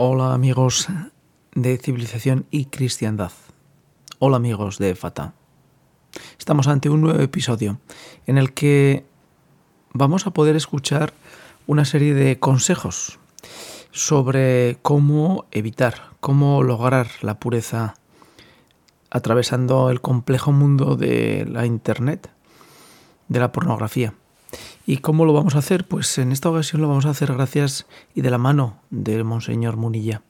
Hola amigos de civilización y cristiandad. Hola amigos de Fata. Estamos ante un nuevo episodio en el que vamos a poder escuchar una serie de consejos sobre cómo evitar, cómo lograr la pureza atravesando el complejo mundo de la Internet, de la pornografía. ¿Y cómo lo vamos a hacer? Pues en esta ocasión lo vamos a hacer gracias y de la mano del Monseñor Munilla,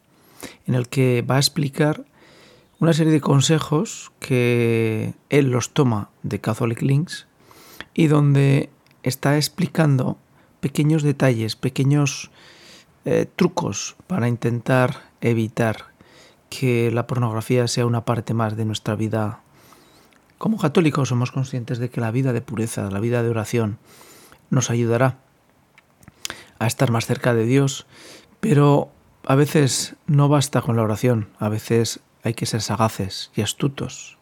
en el que va a explicar una serie de consejos que él los toma de Catholic Links y donde está explicando pequeños detalles, pequeños eh, trucos para intentar evitar que la pornografía sea una parte más de nuestra vida. Como católicos somos conscientes de que la vida de pureza, la vida de oración, nos ayudará a estar más cerca de Dios, pero a veces no basta con la oración, a veces hay que ser sagaces y astutos,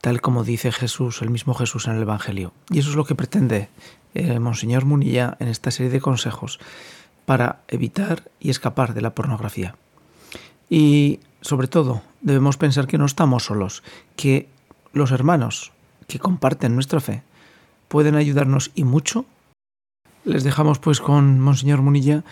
tal como dice Jesús, el mismo Jesús en el Evangelio. Y eso es lo que pretende el Monseñor Munilla en esta serie de consejos para evitar y escapar de la pornografía. Y sobre todo, debemos pensar que no estamos solos, que los hermanos que comparten nuestra fe pueden ayudarnos y mucho. Les dejamos pues con Monseñor Munilla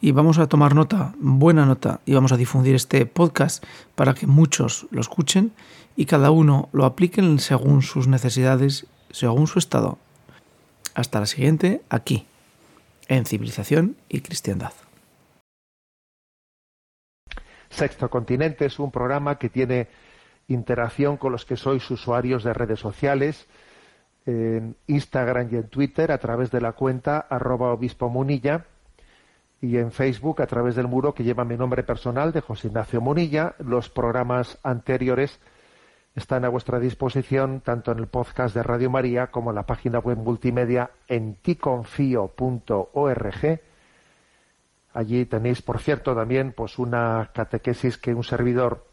y vamos a tomar nota, buena nota, y vamos a difundir este podcast para que muchos lo escuchen y cada uno lo apliquen según sus necesidades, según su estado. Hasta la siguiente, aquí, en Civilización y Cristiandad. Sexto Continente es un programa que tiene interacción con los que sois usuarios de redes sociales, en Instagram y en Twitter a través de la cuenta arroba obispo munilla y en Facebook a través del muro que lleva mi nombre personal de José Ignacio Munilla. Los programas anteriores están a vuestra disposición tanto en el podcast de Radio María como en la página web multimedia en ticonfio.org. Allí tenéis, por cierto, también pues una catequesis que un servidor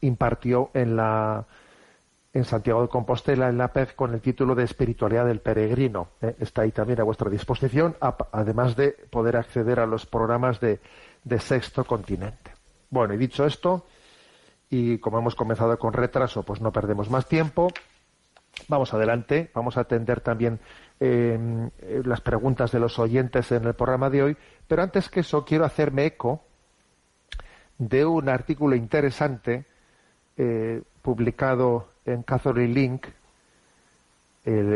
impartió en la en Santiago de Compostela, en la PEZ, con el título de Espiritualidad del Peregrino. ¿eh? Está ahí también a vuestra disposición, además de poder acceder a los programas de, Sexto Continente. Bueno, y dicho esto, y como hemos comenzado con retraso, pues no perdemos más tiempo. Vamos adelante, vamos a atender también em, las preguntas de los oyentes en el programa de hoy, pero antes que eso quiero hacerme eco de un artículo interesante eh, publicado en Catholic Link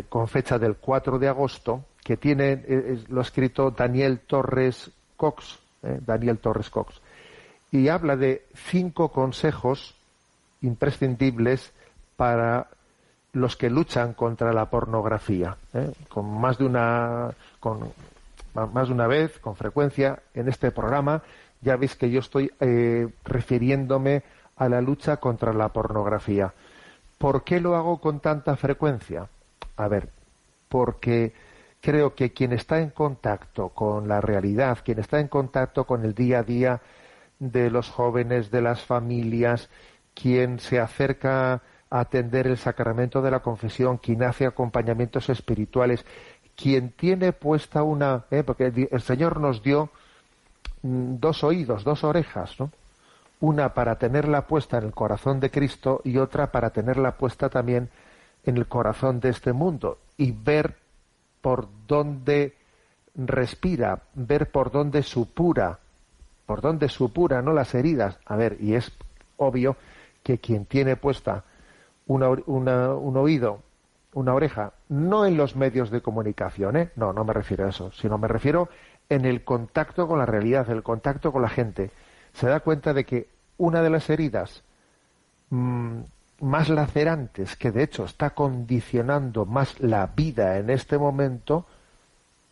con fecha del 4 de agosto, que tiene, eh, lo ha escrito Daniel Torres Cox, eh, Daniel Torres Cox, y habla de cinco consejos imprescindibles para los que luchan contra la pornografía, eh, con más de una, con más de una vez, con frecuencia, en este programa, ya veis que yo estoy refiriéndome a la lucha contra la pornografía. ¿Por qué lo hago con tanta frecuencia? A ver, porque creo que quien está en contacto con la realidad, quien está en contacto con el día a día de los jóvenes, de las familias, quien se acerca a atender el sacramento de la confesión, quien hace acompañamientos espirituales, quien tiene puesta una, ¿eh? porque el Señor nos dio mm, dos oídos, dos orejas, ¿no? Una para tenerla puesta en el corazón de Cristo y otra para tenerla puesta también en el corazón de este mundo y ver por dónde respira, ver por dónde supura, por dónde supura, no las heridas. A ver, y es obvio que quien tiene puesta un oído, una oreja, no en los medios de comunicación, ¿eh? no, no me refiero a eso, sino me refiero en el contacto con la realidad, el contacto con la gente se da cuenta de que una de las heridas mm, más lacerantes, que de hecho está condicionando más la vida en este momento,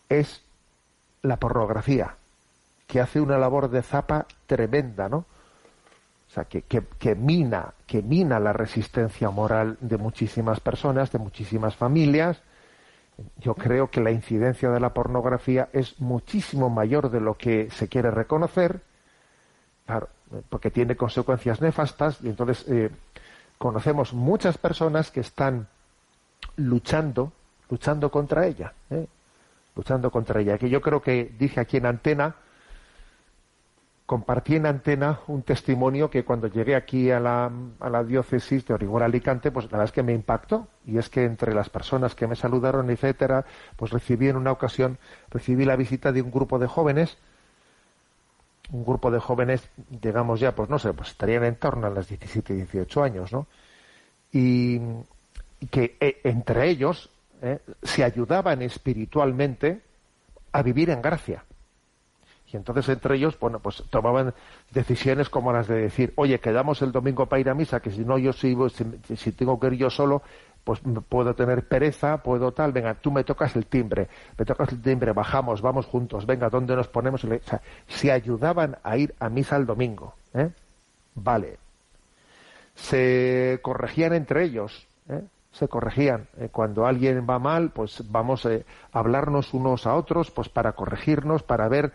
es la pornografía, que hace una labor de zapa tremenda, ¿no? O sea, que, que, mina, que mina la resistencia moral de muchísimas personas, de muchísimas familias. Yo creo que la incidencia de la pornografía es muchísimo mayor de lo que se quiere reconocer Claro, porque tiene consecuencias nefastas y entonces eh, conocemos muchas personas que están luchando, luchando contra ella, ¿eh? luchando contra ella. Que yo creo que dije aquí en antena compartí en antena un testimonio que cuando llegué aquí a la, a la diócesis de Orihuela Alicante, pues la verdad es que me impactó. Y es que entre las personas que me saludaron, etcétera, pues recibí en una ocasión, recibí la visita de un grupo de jóvenes, un grupo de jóvenes, digamos ya, pues no sé, pues estarían en torno a los 17 y 18 años, ¿no? Y, que eh, entre ellos eh, se ayudaban espiritualmente a vivir en gracia y entonces entre ellos, bueno, pues tomaban decisiones como las de decir, oye, quedamos el domingo para ir a misa, que si no yo si, si, tengo que ir yo solo, pues puedo tener pereza, puedo tal, venga, tú me tocas el timbre, me tocas el timbre, bajamos, vamos juntos, venga, ¿dónde nos ponemos? O se ayudaban a ir a misa el domingo, ¿eh? Vale. Se corregían entre ellos, ¿eh? se corregían. Eh, cuando alguien va mal, pues vamos a hablarnos unos a otros, pues para corregirnos, para ver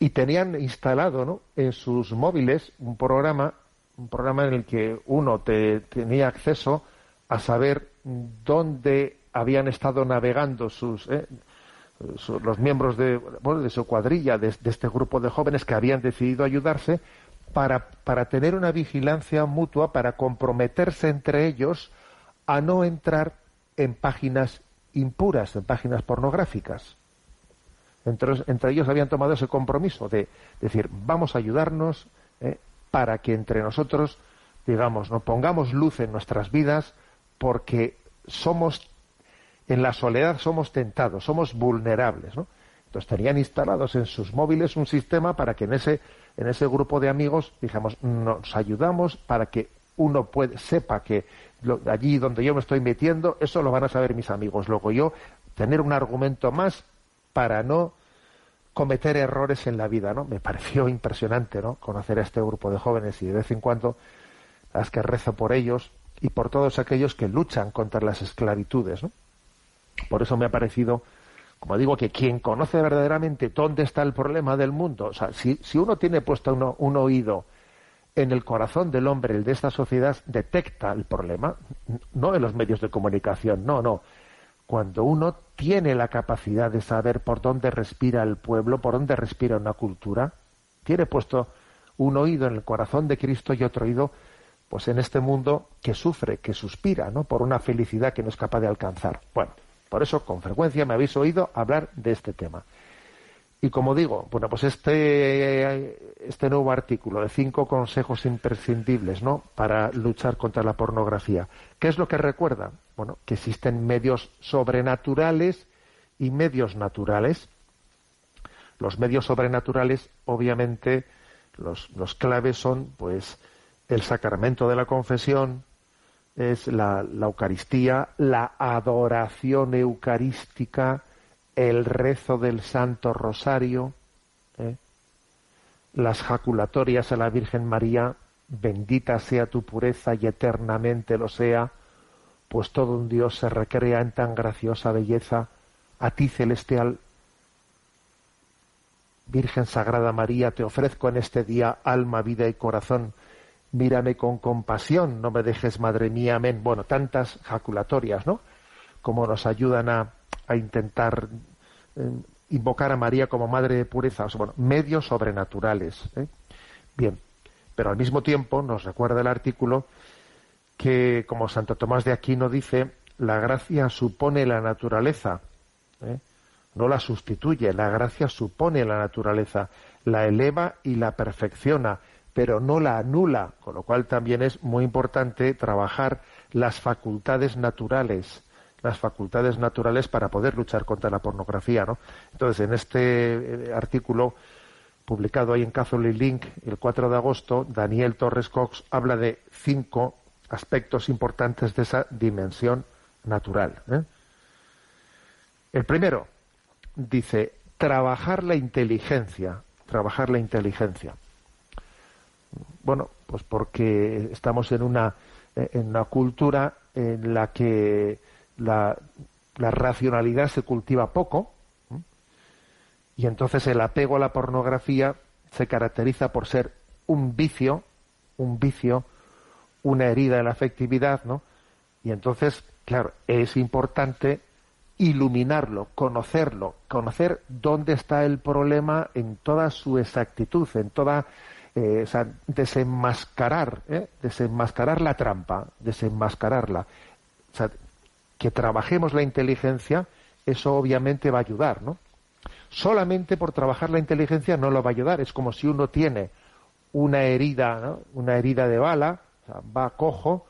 y tenían instalado ¿no? en sus móviles un programa, un programa en el que uno te, tenía acceso a saber dónde habían estado navegando sus, ¿eh? los miembros de, bueno, de su cuadrilla, de, este grupo de jóvenes que habían decidido ayudarse para, para tener una vigilancia mutua, para comprometerse entre ellos a no entrar en páginas impuras, en páginas pornográficas. Entre, ellos habían tomado ese compromiso de decir, vamos a ayudarnos eh, para que entre nosotros, digamos, nos pongamos luz en nuestras vidas porque somos, en la soledad somos tentados, somos vulnerables, ¿no? Entonces tenían instalados en sus móviles un sistema para que en ese, en ese grupo de amigos, digamos, nos ayudamos para que uno sepa que allí donde yo me estoy metiendo, eso lo van a saber mis amigos. Luego yo tener un argumento más para no cometer errores en la vida, ¿no? Me pareció impresionante, ¿no? Conocer a este grupo de jóvenes y de vez en cuando las que rezo por ellos y por todos aquellos que luchan contra las esclavitudes, ¿no? Por eso me ha parecido, como digo, que quien conoce verdaderamente dónde está el problema del mundo, o sea, si, si uno tiene puesto un oído en el corazón del hombre, el de esta sociedad, detecta el problema, no en los medios de comunicación, no, no, cuando uno tiene la capacidad de saber por dónde respira el pueblo, por dónde respira una cultura, tiene puesto un oído en el corazón de Cristo y otro oído pues en este mundo que sufre, que suspira, ¿no? por una felicidad que no es capaz de alcanzar. Bueno, por eso con frecuencia me habéis oído hablar de este tema. Y como digo, bueno, pues este, este nuevo artículo de cinco consejos imprescindibles, ¿no? Para luchar contra la pornografía. ¿Qué es lo que recuerda? Bueno, que existen medios sobrenaturales y medios naturales. Los medios sobrenaturales, obviamente, los, los claves son, pues, el sacramento de la confesión, es la, Eucaristía, la adoración eucarística, el rezo del Santo Rosario, ¿eh? las jaculatorias a la Virgen María, bendita sea tu pureza y eternamente lo sea, pues todo un Dios se recrea en tan graciosa belleza, a ti celestial Virgen Sagrada María, te ofrezco en este día alma, vida y corazón. Mírame con compasión, no me dejes, Madre mía, amén. Bueno, tantas jaculatorias, ¿no? Como nos ayudan a, a intentar eh, invocar a María como madre de pureza, bueno, medios sobrenaturales. ¿eh? Bien, pero al mismo tiempo nos recuerda el artículo que, como Santo Tomás de Aquino dice, la gracia supone la naturaleza, ¿eh? no la sustituye, la gracia supone la naturaleza, la eleva y la perfecciona, pero no la anula, con lo cual también es muy importante trabajar las facultades naturales, las facultades naturales para poder luchar contra la pornografía, ¿no? Entonces, en este eh, artículo publicado ahí en Catholic Link el 4 de agosto, Daniel Torres Cox habla de cinco aspectos importantes de esa dimensión natural. ¿eh? El primero dice trabajar la inteligencia, trabajar la inteligencia. Bueno, pues porque estamos en una eh, en una cultura en la que la, racionalidad se cultiva poco y entonces el apego a la pornografía se caracteriza por ser un vicio, un vicio, una herida de la afectividad, ¿no? Y entonces, claro, es importante iluminarlo, conocerlo, conocer dónde está el problema en toda su exactitud, en toda, eh, o sea, desenmascarar, ¿eh? desenmascarar la trampa, desenmascararla. O sea, que trabajemos la inteligencia, eso obviamente va a ayudar, ¿no? Solamente por trabajar la inteligencia no lo va a ayudar. Es como si uno tiene una herida, ¿no? una herida de bala, o sea, va cojo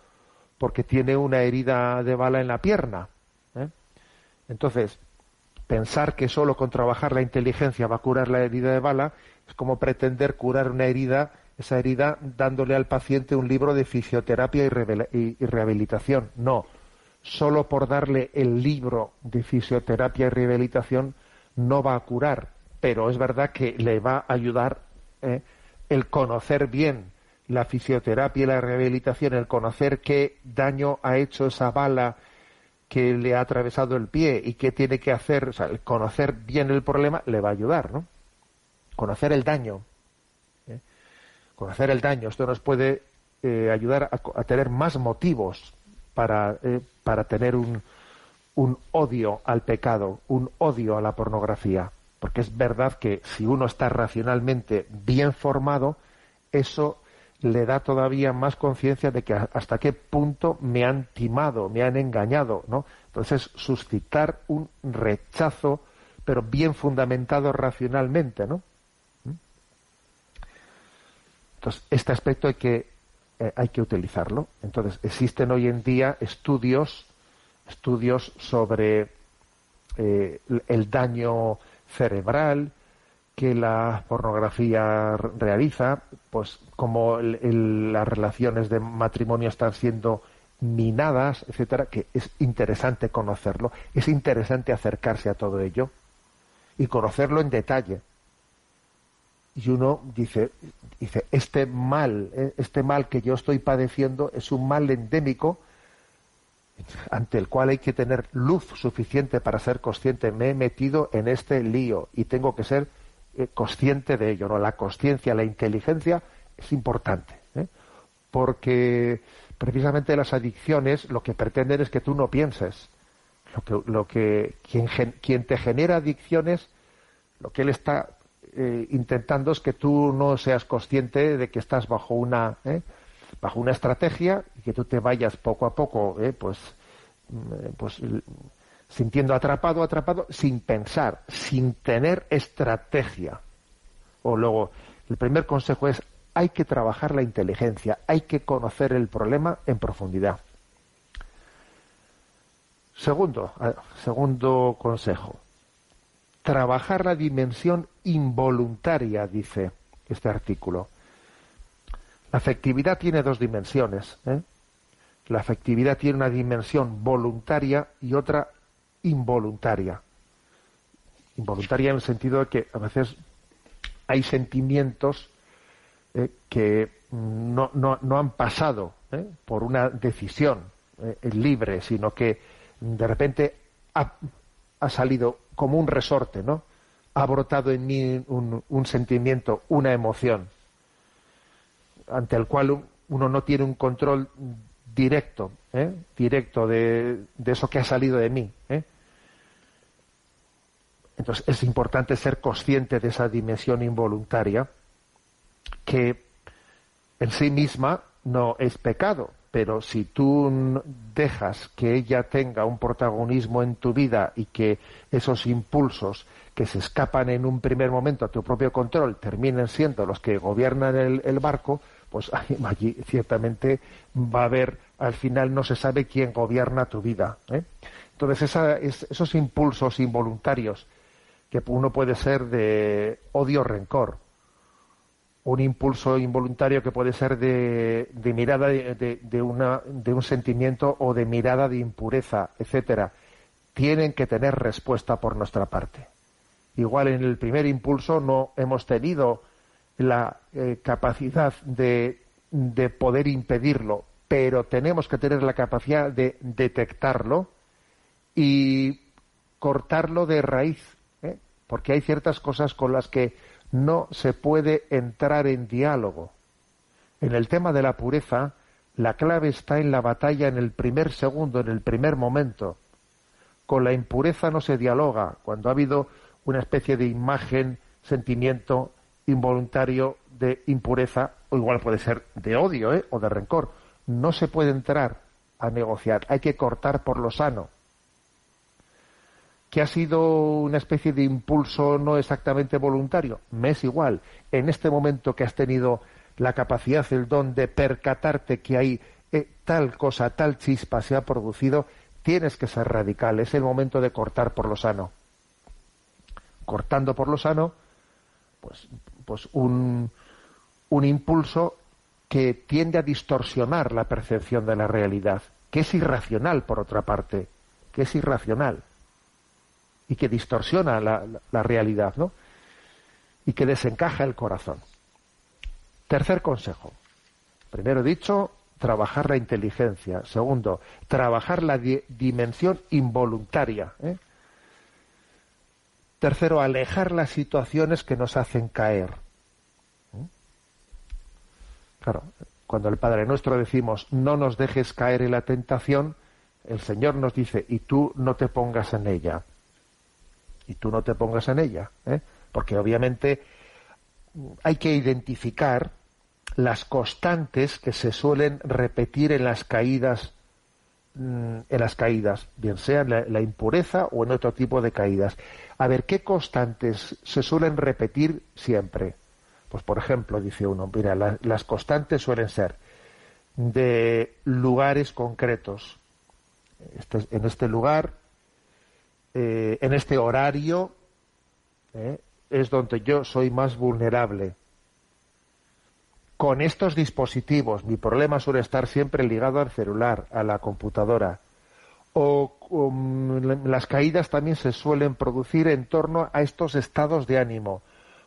porque tiene una herida de bala en la pierna. ¿eh? Entonces, pensar que solo con trabajar la inteligencia va a curar la herida de bala es como pretender curar una herida, esa herida dándole al paciente un libro de fisioterapia y, y rehabilitación. No, solo por darle el libro de fisioterapia y rehabilitación no va a curar, pero es verdad que le va a ayudar ¿eh? el conocer bien la fisioterapia y la rehabilitación, el conocer qué daño ha hecho esa bala que le ha atravesado el pie y qué tiene que hacer, o sea, el conocer bien el problema le va a ayudar, ¿no? Conocer el daño. ¿eh? Conocer el daño. Esto nos puede eh, ayudar a, tener más motivos para, para tener un, un odio al pecado, un odio a la pornografía. Porque es verdad que si uno está racionalmente bien formado, eso le da todavía más conciencia de que hasta qué punto me han timado, me han engañado, ¿no? Entonces, suscitar un rechazo, pero bien fundamentado racionalmente, ¿no? Entonces, este aspecto hay que, eh, hay que utilizarlo. Entonces, existen hoy en día estudios estudios sobre eh, el daño cerebral que la pornografía realiza, pues como las relaciones de matrimonio están siendo minadas, etcétera, que es interesante conocerlo, es interesante acercarse a todo ello y conocerlo en detalle. Y uno dice, dice, este mal, eh, este mal que yo estoy padeciendo es un mal endémico ante el cual hay que tener luz suficiente para ser consciente. Me he metido en este lío y tengo que ser eh, consciente de ello. ¿no? La conciencia, la inteligencia es importante. ¿eh? Porque precisamente las adicciones lo que pretenden es que tú no pienses. Lo que, lo que quien, quien te genera adicciones, lo que él está eh, intentando es que tú no seas consciente de que estás bajo una bajo una estrategia y que tú te vayas poco a poco, eh, pues, mm, pues sintiendo atrapado, atrapado, sin pensar, sin tener estrategia. O luego, el primer consejo es hay que trabajar la inteligencia, hay que conocer el problema en profundidad. Segundo, segundo consejo, trabajar la dimensión involuntaria, dice este artículo. La afectividad tiene dos dimensiones. ¿eh? La afectividad tiene una dimensión voluntaria y otra involuntaria. Involuntaria en el sentido de que a veces hay sentimientos ¿eh? que no, han pasado ¿eh? por una decisión libre, sino que de repente ha, salido como un resorte, ¿no? Ha brotado en mí un sentimiento, una emoción ante el cual uno no tiene un control directo, ¿eh? directo de, eso que ha salido de mí. ¿eh? Entonces es importante ser consciente de esa dimensión involuntaria que en sí misma no es pecado, pero si tú dejas que ella tenga un protagonismo en tu vida y que esos impulsos que se escapan en un primer momento a tu propio control terminen siendo los que gobiernan el barco, pues allí ciertamente va a haber, al final no se sabe quién gobierna tu vida. ¿eh? Entonces esos impulsos involuntarios que uno puede ser de odio rencor, un impulso involuntario que puede ser de, mirada de, de, de un sentimiento o de mirada de impureza, etcétera, tienen que tener respuesta por nuestra parte. Igual en el primer impulso no hemos tenido la eh, capacidad de, de poder impedirlo, pero tenemos que tener la capacidad de detectarlo y cortarlo de raíz, ¿eh? porque hay ciertas cosas con las que no se puede entrar en diálogo. En el tema de la pureza, la clave está en la batalla en el primer segundo, en el primer momento. con la impureza no se dialoga. Cuando ha habido una especie de imagen, sentimiento involuntario de impureza, o igual puede ser de odio ¿eh? o de rencor, no se puede entrar a negociar. Hay que cortar por lo sano. ¿Que ha sido una especie de impulso no exactamente voluntario? Me es igual. En este momento que has tenido la capacidad, el don de percatarte que hay eh, tal cosa, tal chispa se ha producido, tienes que ser radical. Es el momento de cortar por lo sano. Cortando por lo sano, pues, pues un, un impulso que tiende a distorsionar la percepción de la realidad, que es irracional por otra parte, que es irracional y que distorsiona la, realidad, ¿no? Y que desencaja el corazón. Tercer consejo. Primero dicho, trabajar la inteligencia. Segundo, trabajar la dimensión involuntaria. ¿eh? Tercero, alejar las situaciones que nos hacen caer. ¿eh? Claro, cuando el Padre Nuestro decimos no nos dejes caer en la tentación, el Señor nos dice y tú no te pongas en ella. Y tú no te pongas en ella. ¿eh? Porque obviamente hay que identificar las constantes que se suelen repetir en las caídas mm, en las caídas, bien sea en la, impureza o en otro tipo de caídas. A ver, ¿qué constantes se suelen repetir siempre? Pues, por ejemplo, dice uno, mira, las constantes suelen ser de lugares concretos. Este, en este lugar, eh, en este horario, eh, es donde yo soy más vulnerable con estos dispositivos. Mi problema suele estar siempre ligado al celular, a la computadora. O las caídas también se suelen producir en torno a estos estados de ánimo.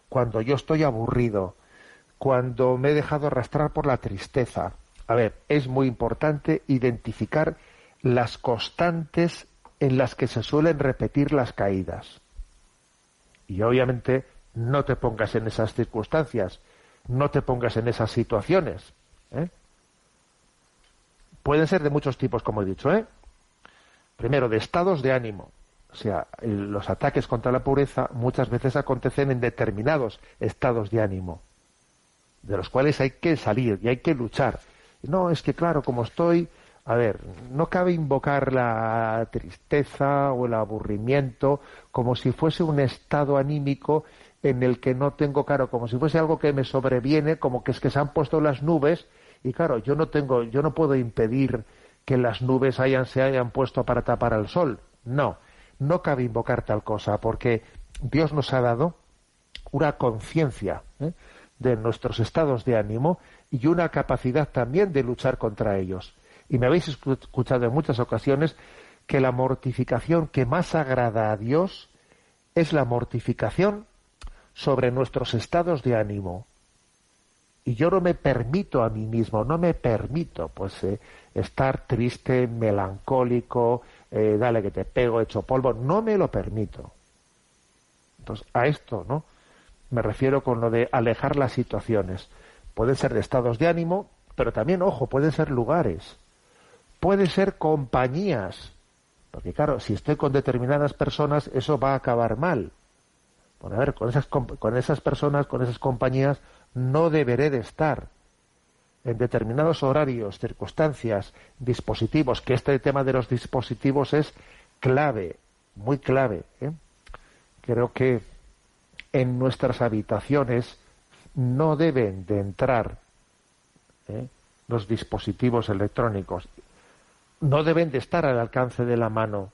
Cuando yo estoy aburrido, cuando me he dejado arrastrar por la tristeza. A ver, es muy importante identificar las constantes en las que se suelen repetir las caídas. Y obviamente no te pongas en esas circunstancias no te pongas en esas situaciones. ¿eh? Pueden ser de muchos tipos, como he dicho. ¿eh? Primero, de estados de ánimo. O sea, los ataques contra la pureza muchas veces acontecen en determinados estados de ánimo, de los cuales hay que salir y hay que luchar. No, es que claro, como estoy, a ver, no cabe invocar la tristeza o el aburrimiento como si fuese un estado anímico en el que no tengo, claro, como si fuese algo que me sobreviene, como que es que se han puesto las nubes y claro, yo no tengo, yo no puedo impedir que las nubes hayan, se hayan puesto para tapar al sol. No, no cabe invocar tal cosa, porque Dios nos ha dado una conciencia ¿eh? de nuestros estados de ánimo y una capacidad también de luchar contra ellos. Y me habéis escuchado en muchas ocasiones que la mortificación que más agrada a Dios es la mortificación sobre nuestros estados de ánimo. Y yo no me permito a mí mismo, no me permito pues eh, estar triste, melancólico, eh, dale que te pego, hecho polvo, no me lo permito. Entonces, a esto, ¿no? Me refiero con lo de alejar las situaciones. Pueden ser de estados de ánimo, pero también, ojo, pueden ser lugares, pueden ser compañías, porque claro, si estoy con determinadas personas, eso va a acabar mal. Bueno, a ver, con esas, con esas personas, con esas compañías, no deberé de estar en determinados horarios, circunstancias, dispositivos, que este tema de los dispositivos es clave, muy clave. ¿eh? Creo que en nuestras habitaciones no deben de entrar ¿eh? los dispositivos electrónicos, no deben de estar al alcance de la mano,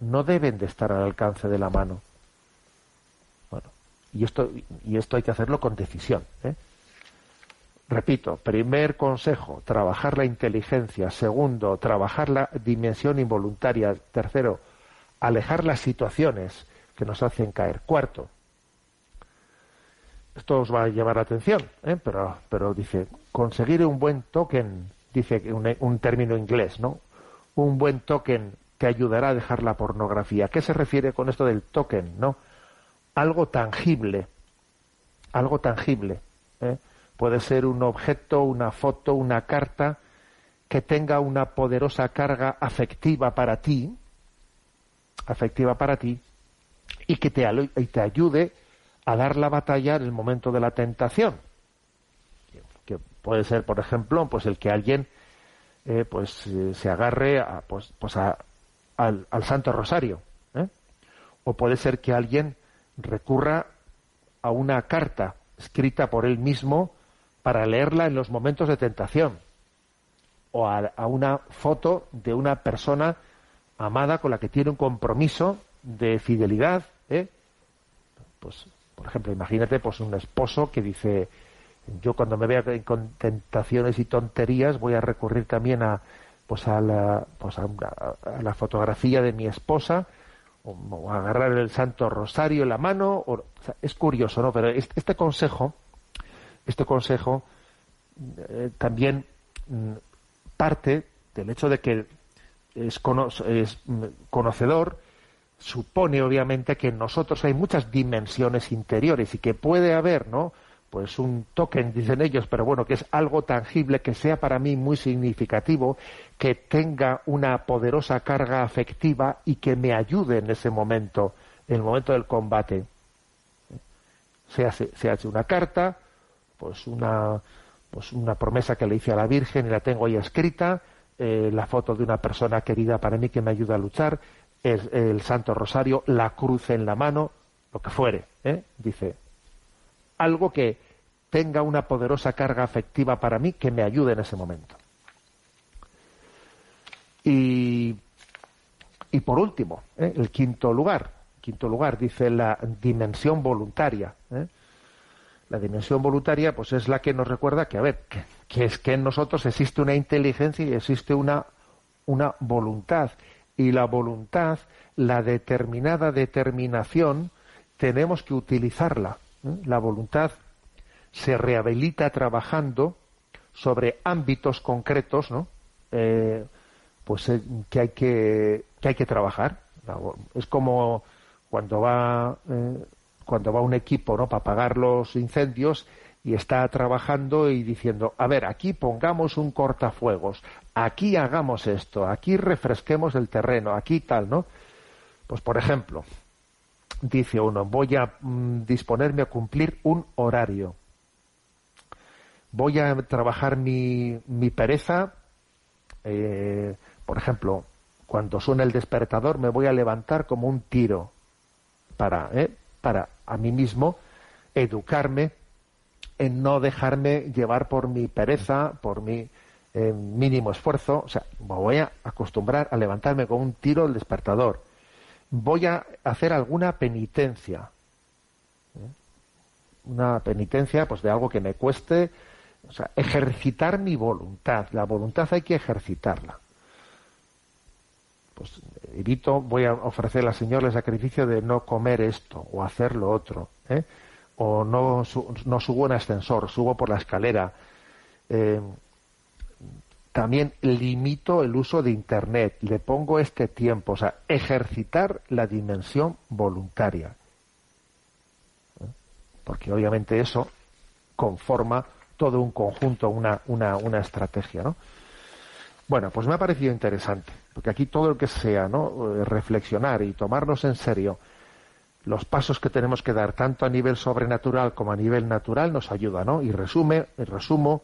no deben de estar al alcance de la mano. Y esto, y esto hay que hacerlo con decisión. ¿eh? Repito, primer consejo, trabajar la inteligencia. Segundo, trabajar la dimensión involuntaria. Tercero, alejar las situaciones que nos hacen caer. Cuarto, esto os va a llevar la atención, ¿eh? pero, pero dice, conseguir un buen token, dice un término inglés, ¿no? Un buen token que ayudará a dejar la pornografía. ¿Qué se refiere con esto del token, no? algo tangible, algo tangible. ¿eh? Puede ser un objeto, una foto, una carta que tenga una poderosa carga afectiva para ti afectiva para ti y que te, y te ayude a dar la batalla en el momento de la tentación. Que puede ser, por ejemplo, pues el que alguien eh, pues eh, se agarre a, pues, pues al, al, Santo Rosario. ¿eh? O puede ser que alguien recurra a una carta escrita por él mismo para leerla en los momentos de tentación. O a, a una foto de una persona amada con la que tiene un compromiso de fidelidad. Pues, por ejemplo, imagínate pues un esposo que dice yo cuando me vea con tentaciones y tonterías voy a recurrir también a pues a la, pues a, la fotografía de mi esposa o, a agarrar el Santo Rosario en la mano es curioso no pero este, consejo este consejo eh, también mm, parte del hecho de que es, es mm, conocedor supone obviamente que en nosotros hay muchas dimensiones interiores y que puede haber no pues un token, dicen ellos, pero bueno, que es algo tangible, que sea para mí muy significativo, que tenga una poderosa carga afectiva y que me ayude en ese momento, en el momento del combate. Se hace, una carta, pues una, pues una promesa que le hice a la Virgen y la tengo ahí escrita, eh, la foto de una persona querida para mí que me ayuda a luchar, el, el Santo Rosario, la cruz en la mano, lo que fuere, ¿eh? dice algo que tenga una poderosa carga afectiva para mí que me ayude en ese momento. Y, por último, ¿eh? el quinto lugar, quinto lugar dice la dimensión voluntaria. ¿eh? La dimensión voluntaria, pues es la que nos recuerda que, a ver, que, es que en nosotros existe una inteligencia y existe una, una voluntad. Y la voluntad, la determinada determinación, tenemos que utilizarla. ¿Eh? La voluntad se rehabilita trabajando sobre ámbitos concretos, ¿no? Eh, pues eh, que hay que, que hay que trabajar. Es como cuando va cuando va un equipo, ¿no? Para apagar los incendios y está trabajando y diciendo, a ver, aquí pongamos un cortafuegos, aquí hagamos esto, aquí refresquemos el terreno, aquí tal, ¿no? Pues por ejemplo, dice uno, voy a mm, disponerme a cumplir un horario. Voy a trabajar mi, mi pereza, eh, por ejemplo, cuando suena el despertador me voy a levantar como un tiro para, eh, para a mí mismo educarme en no dejarme llevar por mi pereza, por mi eh, mínimo esfuerzo. O sea, me voy a acostumbrar a levantarme con un tiro el despertador voy a hacer alguna penitencia. ¿eh? Una penitencia pues de algo que me cueste, o sea, ejercitar mi voluntad. La voluntad hay que ejercitarla. Pues evito, voy a ofrecer al Señor el sacrificio de no comer esto o hacer lo otro. ¿eh? O no, no subo en ascensor, subo por la escalera. Eh, también limito el uso de Internet, le pongo este tiempo, o sea, ejercitar la dimensión voluntaria. ¿Eh? Porque obviamente eso conforma todo un conjunto, una, una, una estrategia, ¿no? Bueno, pues me ha parecido interesante, porque aquí todo lo que sea, ¿no? Eh, reflexionar y tomarnos en serio los pasos que tenemos que dar, tanto a nivel sobrenatural como a nivel natural, nos ayuda, ¿no? Y resume, resumo,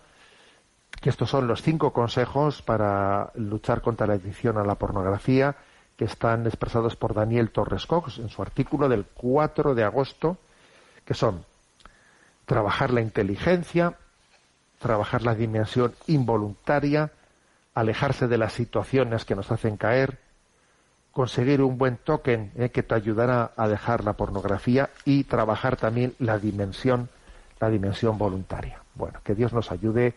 que estos son los cinco consejos para luchar contra la adicción a la pornografía que están expresados por Daniel Torres Cox en su artículo del 4 de agosto, que son trabajar la inteligencia, trabajar la dimensión involuntaria, alejarse de las situaciones que nos hacen caer, conseguir un buen token eh, que te ayudará a dejar la pornografía y trabajar también la dimensión, la dimensión voluntaria. Bueno, que Dios nos ayude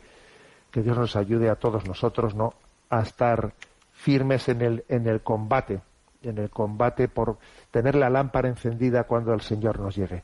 que Dios nos ayude a todos nosotros, ¿no? A estar firmes en el, en el combate, en el combate por tener la lámpara encendida cuando el Señor nos llegue.